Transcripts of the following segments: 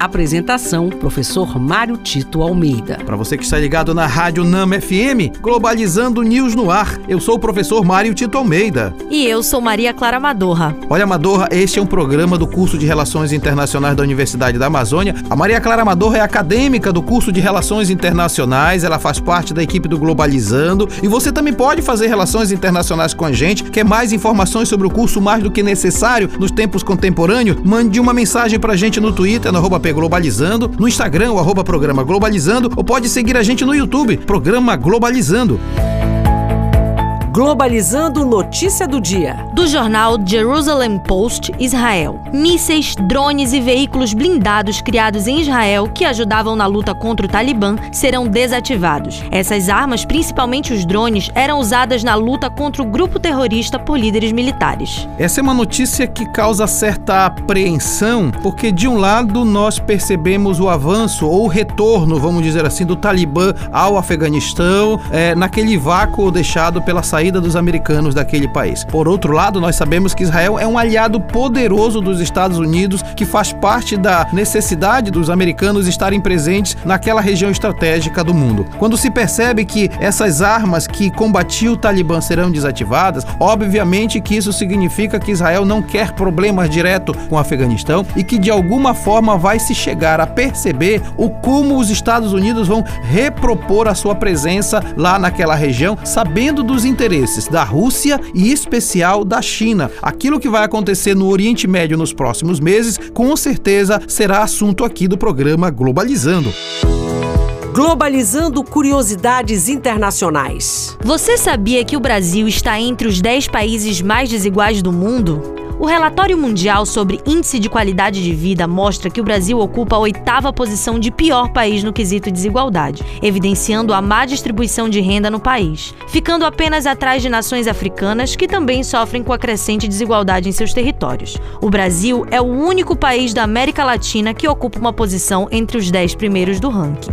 Apresentação: Professor Mário Tito Almeida. Para você que está ligado na Rádio Nama FM, Globalizando News no ar. Eu sou o professor Mário Tito Almeida. E eu sou Maria Clara Madorra. Olha, Madorra, este é um programa do curso de Relações Internacionais da Universidade da Amazônia. A Maria Clara Madorra é acadêmica do curso de Relações Internacionais, ela faz parte da equipe do Globalizando. E você também pode fazer relações internacionais com a gente. Quer mais informações sobre o curso mais do que necessário nos tempos contemporâneos? Mande uma mensagem para a gente no Twitter, no arroba Globalizando, no Instagram, o arroba Programa Globalizando, ou pode seguir a gente no YouTube, Programa Globalizando. Globalizando notícia do dia. Do jornal Jerusalem Post, Israel. Mísseis, drones e veículos blindados criados em Israel que ajudavam na luta contra o Talibã serão desativados. Essas armas, principalmente os drones, eram usadas na luta contra o grupo terrorista por líderes militares. Essa é uma notícia que causa certa apreensão, porque de um lado nós percebemos o avanço ou o retorno, vamos dizer assim, do Talibã ao Afeganistão, é, naquele vácuo deixado pela saída saída dos americanos daquele país. Por outro lado, nós sabemos que Israel é um aliado poderoso dos Estados Unidos que faz parte da necessidade dos americanos estarem presentes naquela região estratégica do mundo. Quando se percebe que essas armas que combatiam o Talibã serão desativadas, obviamente que isso significa que Israel não quer problemas direto com o Afeganistão e que de alguma forma vai se chegar a perceber o como os Estados Unidos vão repropor a sua presença lá naquela região, sabendo dos interesses interesses da Rússia e especial da China. Aquilo que vai acontecer no Oriente Médio nos próximos meses, com certeza será assunto aqui do programa Globalizando. Globalizando curiosidades internacionais. Você sabia que o Brasil está entre os 10 países mais desiguais do mundo? O relatório mundial sobre índice de qualidade de vida mostra que o Brasil ocupa a oitava posição de pior país no quesito desigualdade, evidenciando a má distribuição de renda no país, ficando apenas atrás de nações africanas que também sofrem com a crescente desigualdade em seus territórios. O Brasil é o único país da América Latina que ocupa uma posição entre os dez primeiros do ranking.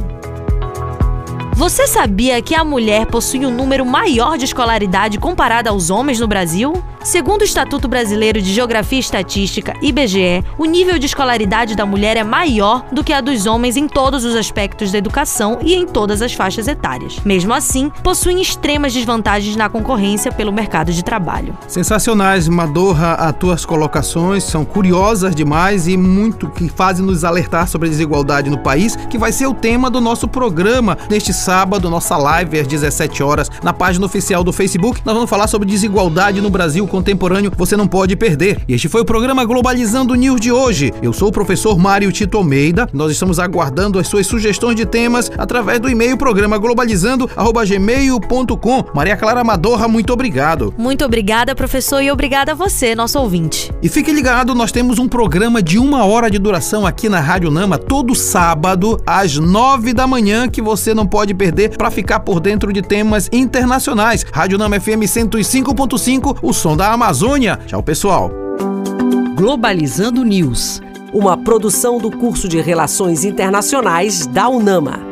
Você sabia que a mulher possui um número maior de escolaridade comparado aos homens no Brasil? Segundo o Estatuto Brasileiro de Geografia e Estatística, IBGE, o nível de escolaridade da mulher é maior do que a dos homens em todos os aspectos da educação e em todas as faixas etárias. Mesmo assim, possuem extremas desvantagens na concorrência pelo mercado de trabalho. Sensacionais, Madorra, as tuas colocações são curiosas demais e muito que fazem nos alertar sobre a desigualdade no país, que vai ser o tema do nosso programa neste sábado, nossa live às 17 horas, na página oficial do Facebook. Nós vamos falar sobre desigualdade no Brasil contemporâneo você não pode perder. E este foi o programa Globalizando News de hoje. Eu sou o professor Mário Tito Almeida. Nós estamos aguardando as suas sugestões de temas através do e-mail programa globalizando@gmail.com. Maria Clara Madorra, muito obrigado. Muito obrigada, professor, e obrigada a você, nosso ouvinte. E fique ligado, nós temos um programa de uma hora de duração aqui na Rádio Nama todo sábado às nove da manhã que você não pode perder para ficar por dentro de temas internacionais. Rádio Nama FM 105.5, o som da Amazônia. Tchau, pessoal. Globalizando News, uma produção do curso de Relações Internacionais da UNAMA.